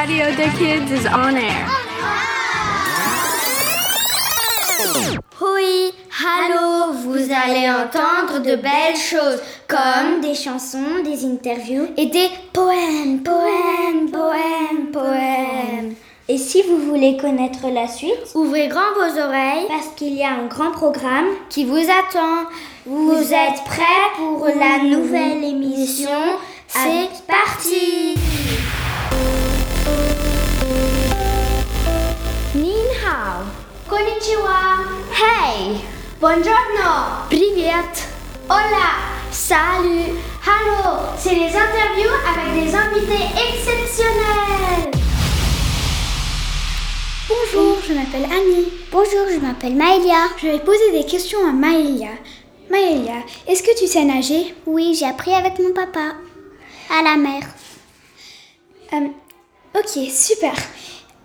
Radio des Kids is on air. Oui, allô, vous allez entendre de belles choses comme des chansons, des interviews et des poèmes, poèmes, poèmes, poèmes. Et si vous voulez connaître la suite, ouvrez grand vos oreilles parce qu'il y a un grand programme qui vous attend. Vous, êtes prêts pour la nouvelle émission? C'est parti Konnichiwa Hey Buongiorno Привет Hola Salut Hello C'est les interviews avec des invités exceptionnels Bonjour, je m'appelle Annie. Bonjour, je m'appelle Maëlia. Je vais poser des questions à Maëlia. Maëlia, est-ce que tu sais nager Oui, j'ai appris avec mon papa. À la mer. Euh, ok, super.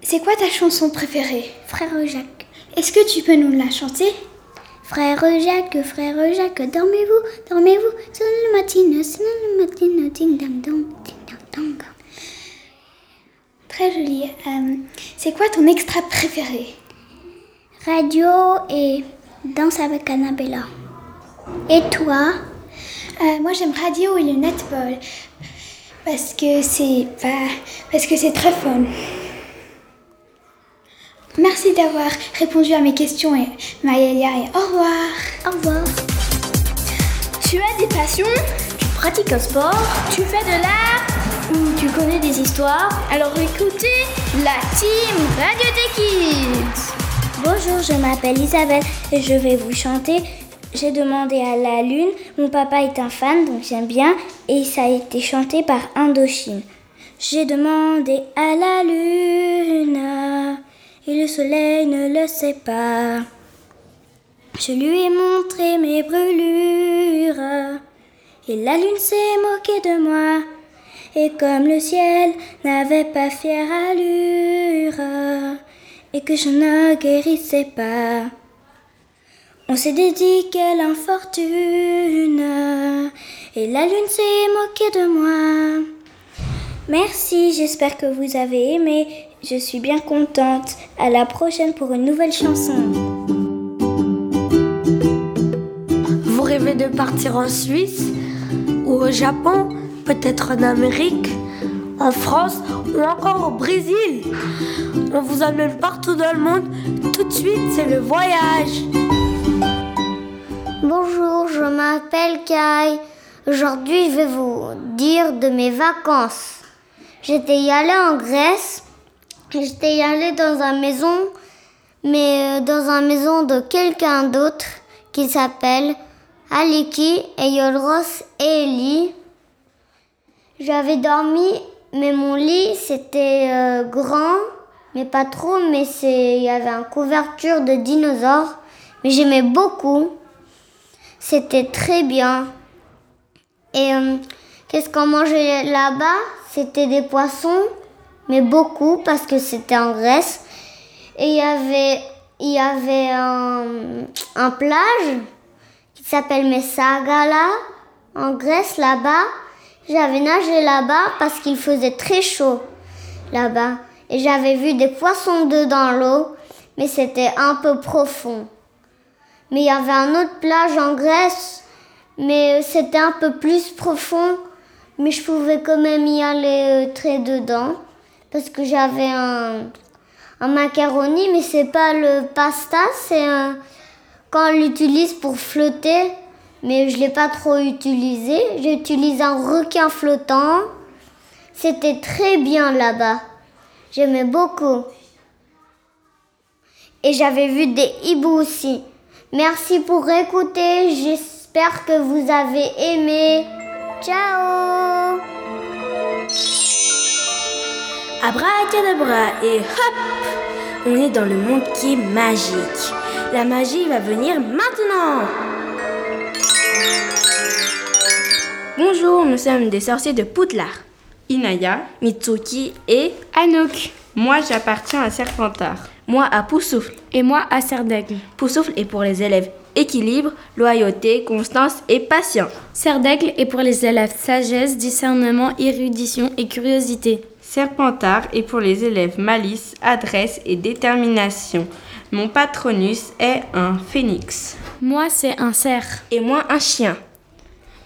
C'est quoi ta chanson préférée Frère Jacques. Est-ce que tu peux nous la chanter? Frère Jacques, frère Jacques, dormez-vous, dormez-vous, c'est le matin, c'est le matin, ding dang dong, ding dang dong. Très joli. Euh, c'est quoi ton extra préféré? Radio et Danse avec Annabella. Et toi? Euh, Moi j'aime Radio et le netball. Parce que c'est. bah, parce que c'est très fun. Merci d'avoir répondu à mes questions, et Maëlia, et au revoir. Au revoir. Tu as des passions? Tu pratiques un sport? Tu fais de l'art? Ou tu connais des histoires? Alors écoutez la team Radio des Kids. Bonjour, je m'appelle Isabelle et je vais vous chanter. J'ai demandé à la lune. Mon papa est un fan, donc j'aime bien. Et ça a été chanté par Indochine. J'ai demandé à la lune et le soleil ne le sait pas. Je lui ai montré mes brûlures et la lune s'est moquée de moi. Et comme le ciel n'avait pas fière allure et que je ne guérissais pas, on s'est dédié l'infortune et la lune s'est moquée de moi. Merci, j'espère que vous avez aimé. Je suis bien contente. À la prochaine pour une nouvelle chanson. Vous rêvez de partir en Suisse ou au Japon, peut-être en Amérique, en France ou encore au Brésil? On vous emmène partout dans le monde. Tout de suite, c'est le voyage. Bonjour, je m'appelle Kai. Aujourd'hui, je vais vous dire de mes vacances. J'étais y allée en Grèce. J'étais allée dans une maison, mais euh, dans une maison de quelqu'un d'autre qui s'appelle Aliki et Yolros et Eli. J'avais dormi, mais mon lit c'était euh, grand, mais pas trop, mais il y avait une couverture de dinosaures, mais j'aimais beaucoup. C'était très bien. Et euh, qu'est-ce qu'on mangeait là-bas? C'était des poissons, mais beaucoup parce que c'était en Grèce. Et il y avait, il y avait un, un plage qui s'appelle Messagala en Grèce là-bas. J'avais nagé là-bas parce qu'il faisait très chaud là-bas. Et j'avais vu des poissons d'eau dans l'eau, mais c'était un peu profond. Mais il y avait un autre plage en Grèce, mais c'était un peu plus profond. Mais je pouvais quand même y aller euh, très dedans parce que j'avais un, macaroni, mais c'est pas le pasta, c'est un, quand on l'utilise pour flotter. Mais je l'ai pas trop utilisé. J'ai utilisé un requin flottant. C'était très bien là-bas. J'aimais beaucoup. Et j'avais vu des hiboux aussi. Merci pour écouter. J'espère que vous avez aimé. Ciao Abracadabra et hop On est dans le monde qui est magique. La magie va venir maintenant Bonjour, nous sommes des sorciers de Poudlard. Inaya, Mitsuki et Anouk. moi j'appartiens à Serpentard. Moi à Poussoufle. Et moi à Serdaigle. Poussoufle est pour les élèves équilibre, loyauté, constance et patience. Serdaigle est pour les élèves sagesse, discernement, érudition et curiosité. Serpentard est pour les élèves malice, adresse et détermination. Mon patronus est un phénix. Moi, c'est un cerf. Et moi, un chien.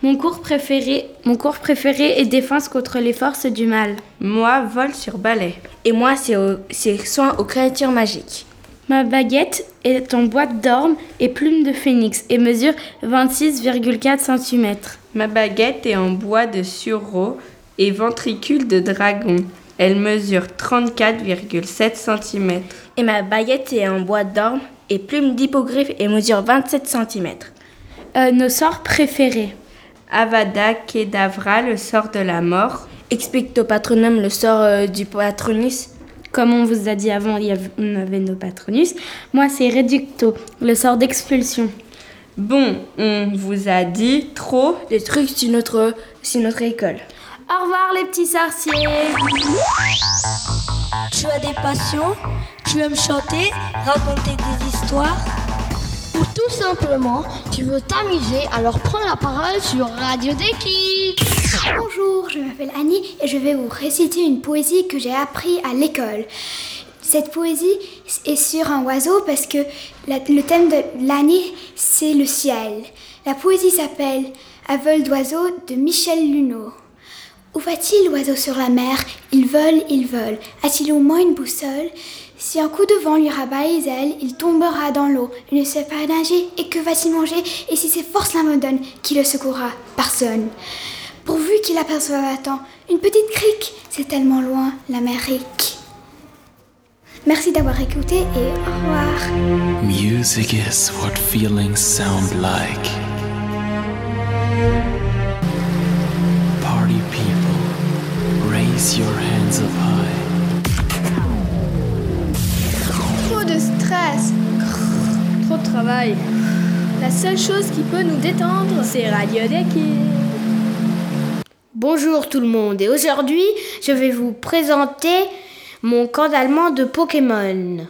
Mon cours préféré, mon cours préféré est défense contre les forces du mal. Moi, vol sur balai. Et moi, c'est au- c'est soin aux créatures magiques. Ma baguette est en boîte d'orme et plume de phénix et mesure 26,4 cm. Ma baguette est en bois de sureau et ventricule de dragon. Elle mesure 34,7 cm. Et ma baguette est en bois d'orme et plume d'hippogriffe et mesure 27 cm. Euh, nos sorts préférés. Avada Kedavra, le sort de la mort. Expecto patronum, le sort euh, du patronus. Comme on vous a dit avant, il y avait, on avait nos patronus. Moi, c'est Reducto, le sort d'expulsion. Bon, on vous a dit trop. Des trucs sur notre, sur notre école. Au revoir les petits sorciers Tu as des passions Tu aimes chanter Raconter des histoires Ou tout simplement, tu veux t'amuser, alors prends la parole sur Radio Déclic. Bonjour, je m'appelle Annie et je vais vous réciter une poésie que j'ai appris à l'école. Cette poésie est sur un oiseau parce que la- le thème de l'année, c'est le ciel. La poésie s'appelle À vol d'oiseau de Michel Luneau. Où va-t-il l'oiseau sur la mer? Il vole, il vole. A-t-il au moins une boussole? Si un coup de vent lui rabat les ailes, il tombera dans l'eau. Il ne sait pas nager et que va-t-il manger? Et si ses forces l'abandonnent, qui le secourra? Personne. Pourvu qu'il aperçoive à temps une petite crique, c'est tellement loin l'Amérique. Merci d'avoir écouté et au revoir. Music is what feelings sound like. Seule chose qui peut nous détendre, c'est Radio Deki. Bonjour tout le monde et aujourd'hui je vais vous présenter mon camp d'allemand de Pokémon.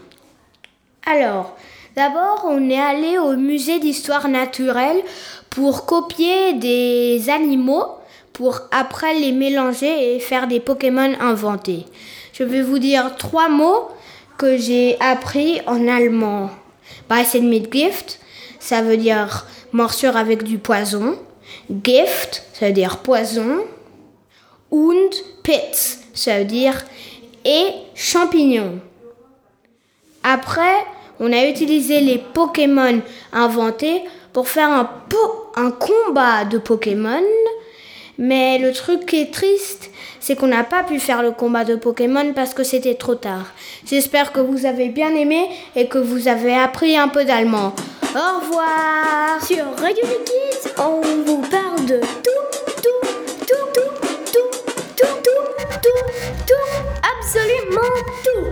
Alors, d'abord on est allé au musée d'histoire naturelle pour copier des animaux pour après les mélanger et faire des Pokémon inventés. Je vais vous dire trois mots que j'ai appris en allemand. Beißen mit Gift, ça veut dire morsure avec du poison. Gift, ça veut dire poison. Und Pits, ça veut dire et champignons. Après, on a utilisé les Pokémon inventés pour faire un, po- un combat de Pokémon. Mais le truc qui est triste, c'est qu'on n'a pas pu faire le combat de Pokémon parce que c'était trop tard. J'espère que vous avez bien aimé et que vous avez appris un peu d'allemand. Au revoir Sur Radio Kids, on vous parle de tout, tout, tout, tout, tout, tout, tout, tout, tout, absolument tout.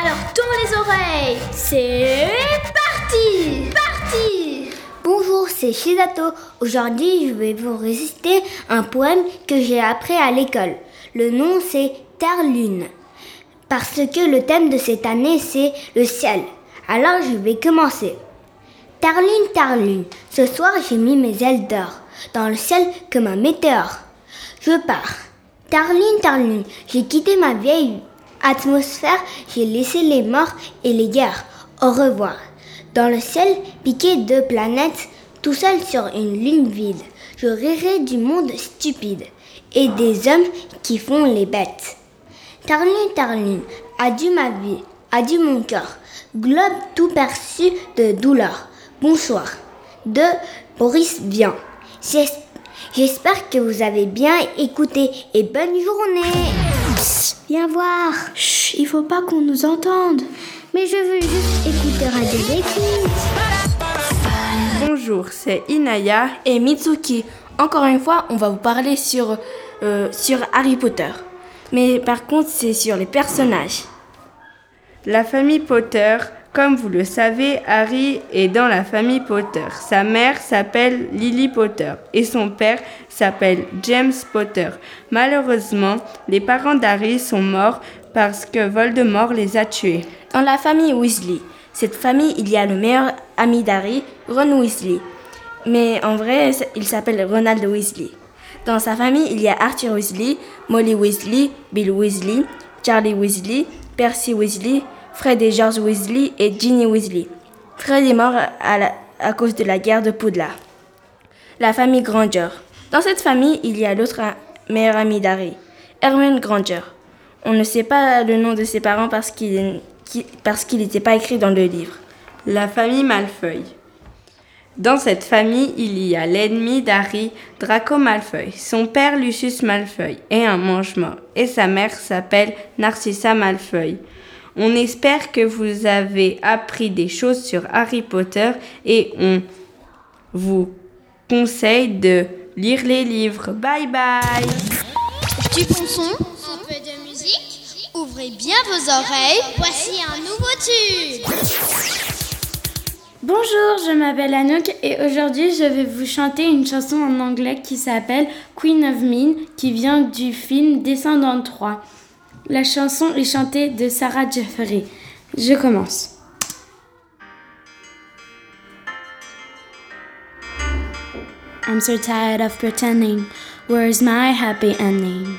Alors tourne les oreilles, c'est parti, parti. Bonjour, c'est Shizato. Aujourd'hui, je vais vous réciter un poème que j'ai appris à l'école. Le nom, c'est Terre-Lune. Parce que le thème de cette année, c'est le ciel. Alors, je vais commencer. Terre-Lune, Terre-Lune, ce soir, j'ai mis mes ailes d'or dans le ciel comme un météore. Je pars. Terre-Lune, Terre-Lune, j'ai quitté ma vieille atmosphère, j'ai laissé les morts et les guerres. Au revoir. Dans le ciel, piqué de planètes, tout seul sur une lune vide, je rirai du monde stupide et des hommes qui font les bêtes. Tarlune, Tarlune, adieu ma vie, adieu mon cœur, globe tout perçu de douleur. Bonsoir. De Boris Vian. J'es- J'espère que vous avez bien écouté et bonne journée. Psst, viens voir. Chut, il faut pas qu'on nous entende. Mais je veux juste écouter Radio Déclic. Bonjour, c'est Inaya. Et Mitsuki, encore une fois, on va vous parler sur, euh, sur Harry Potter. Mais par contre, c'est sur les personnages. La famille Potter, comme vous le savez, Harry est dans la famille Potter. Sa mère s'appelle Lily Potter et son père s'appelle James Potter. Malheureusement, les parents d'Harry sont morts parce que Voldemort les a tués. Dans la famille Weasley, cette famille, il y a le meilleur ami d'Harry, Ron Weasley. Mais en vrai, il s'appelle Ronald Weasley. Dans sa famille, il y a Arthur Weasley, Molly Weasley, Bill Weasley, Charlie Weasley, Percy Weasley, Fred et George Weasley et Ginny Weasley. Fred est mort à, cause de la guerre de Poudlard. La famille Granger. Dans cette famille, il y a l'autre meilleur ami d'Harry, Hermione Granger. On ne sait pas le nom de ses parents parce qu'il qui- parce n'était pas écrit dans le livre. La famille Malfeuille. Dans cette famille, il y a l'ennemi d'Harry, Draco Malfeuille. Son père, Lucius Malfeuille, est un mange-mort et sa mère s'appelle Narcissa Malfeuille. On espère que vous avez appris des choses sur Harry Potter et on vous conseille de lire les livres. Bye bye Du bon son, un peu de musique. Ouvrez bien vos oreilles. Voici un nouveau tube. Bonjour, je m'appelle Anouk et aujourd'hui je vais vous chanter une chanson en anglais qui s'appelle Queen of Mean qui vient du film Descendant 3. La chanson est chantée de Sarah Jeffery. Je commence. I'm so tired of pretending. Where's my happy ending?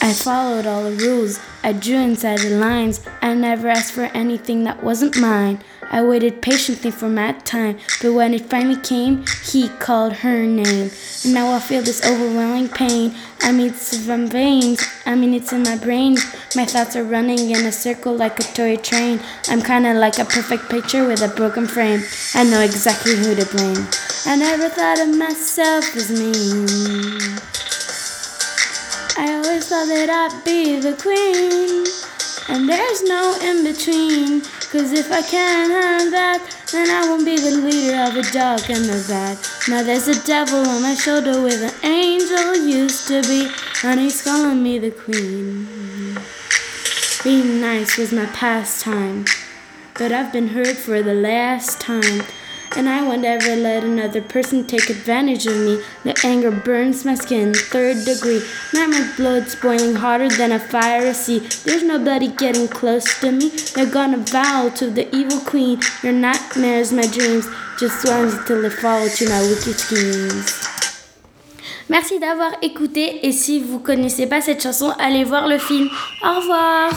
I followed all the rules. I drew inside the lines. I never asked for anything that wasn't mine. I waited patiently for my time, but when it finally came, he called her name. And now I feel this overwhelming pain. I mean, it's from veins. I mean, it's in my brain. My thoughts are running in a circle like a toy train. I'm kinda like a perfect picture with a broken frame. I know exactly who to blame. I never thought of myself as mean. I always thought that I'd be the queen. And there's no in between. Cause if I can't have that, then I won't be the leader of the dark and the bad. Now there's a devil on my shoulder with an angel used to be. And he's calling me the queen. Being nice was my pastime. But I've been hurt for the last time. And I won't ever let another person take advantage of me. The anger burns my skin, third degree. Now my blood's boiling hotter than a fire sea. There's nobody getting close to me. They're gonna vow to the evil queen. Your nightmares, my dreams, just ones till they fall to my wicked schemes. Merci d'avoir écouté et si vous connaissez pas cette chanson, allez voir le film. Au revoir.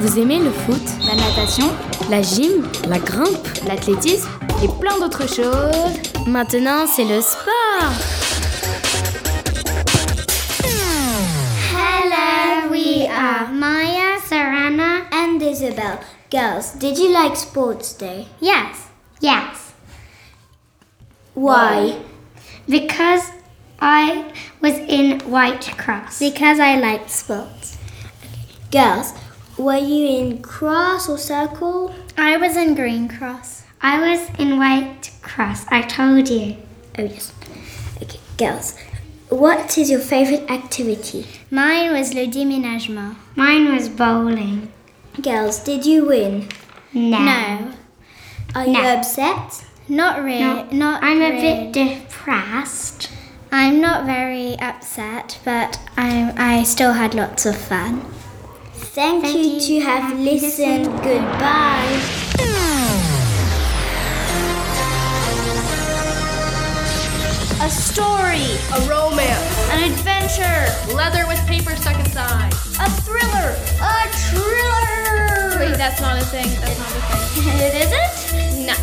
Vous aimez le foot, la natation, la gym, la grimpe, l'athlétisme? Et plein d'autres choses Maintenant, c'est le sport. Hello, we are Maya, Sarana, and Isabel. Girls, did you like sports day? Yes, yes. Why? Because I was in White Cross. Because I liked sports. Girls, were you in cross or circle? I was in Green Cross. I was in White Cross. I told you. Oh, yes. Okay, girls, what is your favorite activity? Mine was le déménagement. Mine was bowling. Girls, did you win? No. No. Are you upset? Not really. No, not I'm a bit depressed. I'm not very upset, but I'm, I still had lots of fun. Thank, you, to have listened. Goodbye. A story, a romance, an adventure, leather with paper stuck inside, a thriller, a thriller. Wait, that's not a thing. That's not a thing. it isn't? No.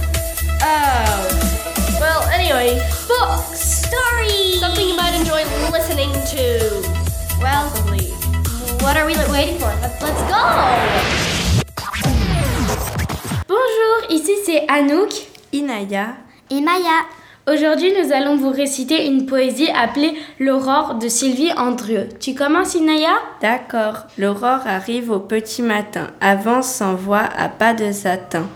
Oh. Well, anyway, books, stories, something you might enjoy listening to. Well, what are we waiting for? Let's, let's go. Bonjour, ici c'est Anouk. Inaya. Et Maya. Aujourd'hui, nous allons vous réciter une poésie appelée L'aurore de Sylvie Andrieux. Tu commences, Inaya? D'accord, l'aurore arrive au petit matin, avance sans voix à pas de satin.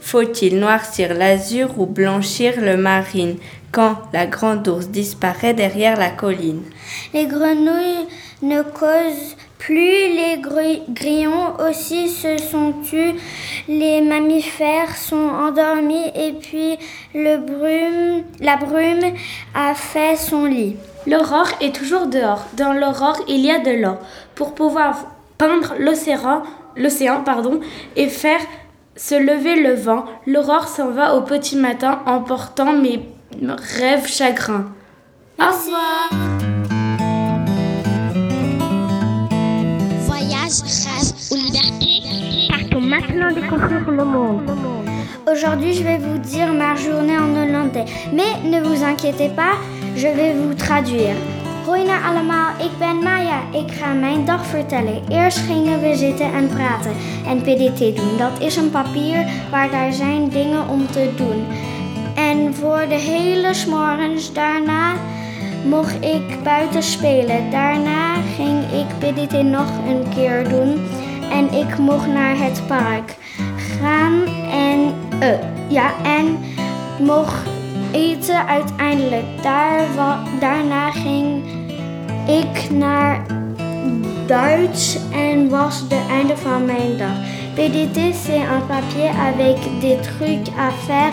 Faut-il noircir l'azur ou blanchir le marine quand la grande ours disparaît derrière la colline? Les grenouilles ne causent plus, les gri- grillons aussi se sont tus, les mammifères sont endormis et puis le brume, la brume a fait son lit. L'aurore est toujours dehors. Dans l'aurore, il y a de l'or. Pour pouvoir peindre l'océan, l'océan pardon, et faire se lever le vent, l'aurore s'en va au petit matin emportant mes rêves chagrins. Au revoir. Voyage, rêve ou liberté. Partons maintenant découvrir le monde. Aujourd'hui, je vais vous dire ma journée en hollandais. Mais ne vous inquiétez pas, je vais vous traduire. Allemaal, ik ben Maya. Ik ga mijn dag vertellen. Eerst gingen we zitten en praten en PDT doen. Dat is een papier waar daar zijn dingen om te doen. En voor de hele s'morgens daarna mocht ik buiten spelen. Daarna ging ik PDT nog een keer doen en ik mocht naar het park gaan en uh, ja en mocht eten uiteindelijk. Daar, daarna ging ik naar Duits en was de einde van mijn dag. PDT c'est un papier avec des trucs à faire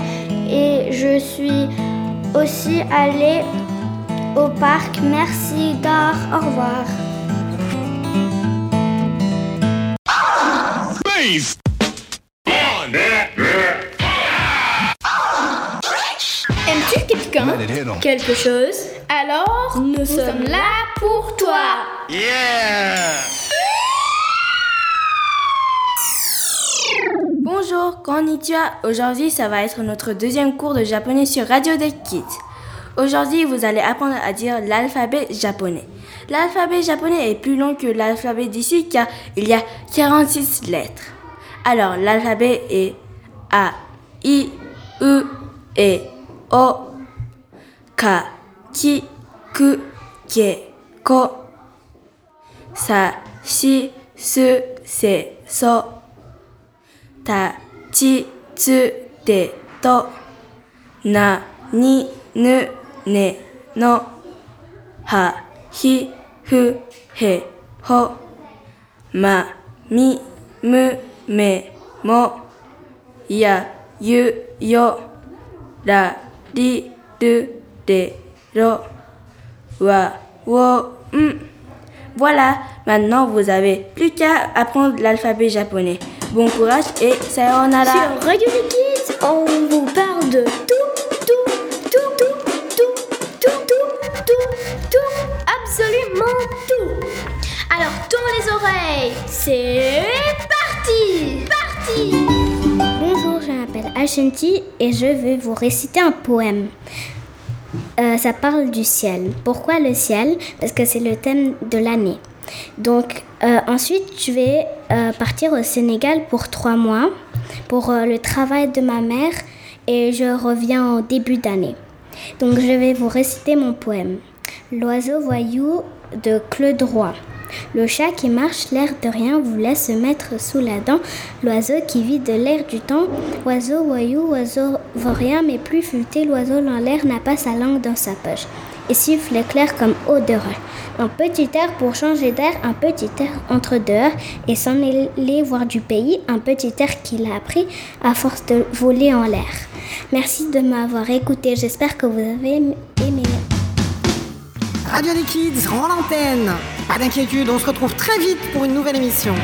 et je suis aussi allée au parc. Merci, dag, au revoir. Aimes-tu quelqu'un Quelque chose? Alors, nous, sommes là pour toi Yeah Bonjour, konnichiwa. Aujourd'hui, ça va être notre deuxième cours de japonais sur Radio Deck Kids. Aujourd'hui, vous allez apprendre à dire l'alphabet japonais. L'alphabet japonais est plus long que l'alphabet d'ici car il y a 46 lettres. Alors, l'alphabet est A, I, U, E, O, Ka, Ki, Ku, Ke, Ko, Sa, Shi, Su, Se, So, Ta, Chi, Tsu, Te, To, Na, Ni, Nu, Ne, No, Ha, Hi, Fu, He, Ho, Ma, Mi, Mu, Me, Mo, Ya, Yu, Yo, Ra, Ri, Ru, De, Ro, Wa, Wo, M. Voilà, maintenant vous avez plus qu'à apprendre l'alphabet japonais. Bon courage et sayonara. Sur Radio Kids, on vous parle de tout, tout, tout, tout, tout, tout, tout, tout, tout, absolument tout. Alors tourne les oreilles, c'est parti. Bonjour, je m'appelle Ashanti et je vais vous réciter un poème. Euh, ça parle du ciel. Pourquoi le ciel? Parce que c'est le thème de l'année. Donc euh, ensuite, je vais euh, partir au Sénégal pour trois mois pour le travail de ma mère et je reviens au début d'année. Donc je vais vous réciter mon poème. L'oiseau voyou de Claude Roy. Le chat qui marche, l'air de rien, voulait se mettre sous la dent. L'oiseau qui vit de l'air du temps. Oiseau voyou, oiseau vaurien, mais plus futé, l'oiseau dans l'air n'a pas sa langue dans sa poche. Et siffle clair comme eau de. Un petit air pour changer d'air, un petit air entre dehors et s'en aller voir du pays, un petit air qu'il a appris à force de voler en l'air. Merci de m'avoir écouté, j'espère que vous avez aimé. Radio des Kids rend l'antenne. Pas d'inquiétude, on se retrouve très vite pour une nouvelle émission.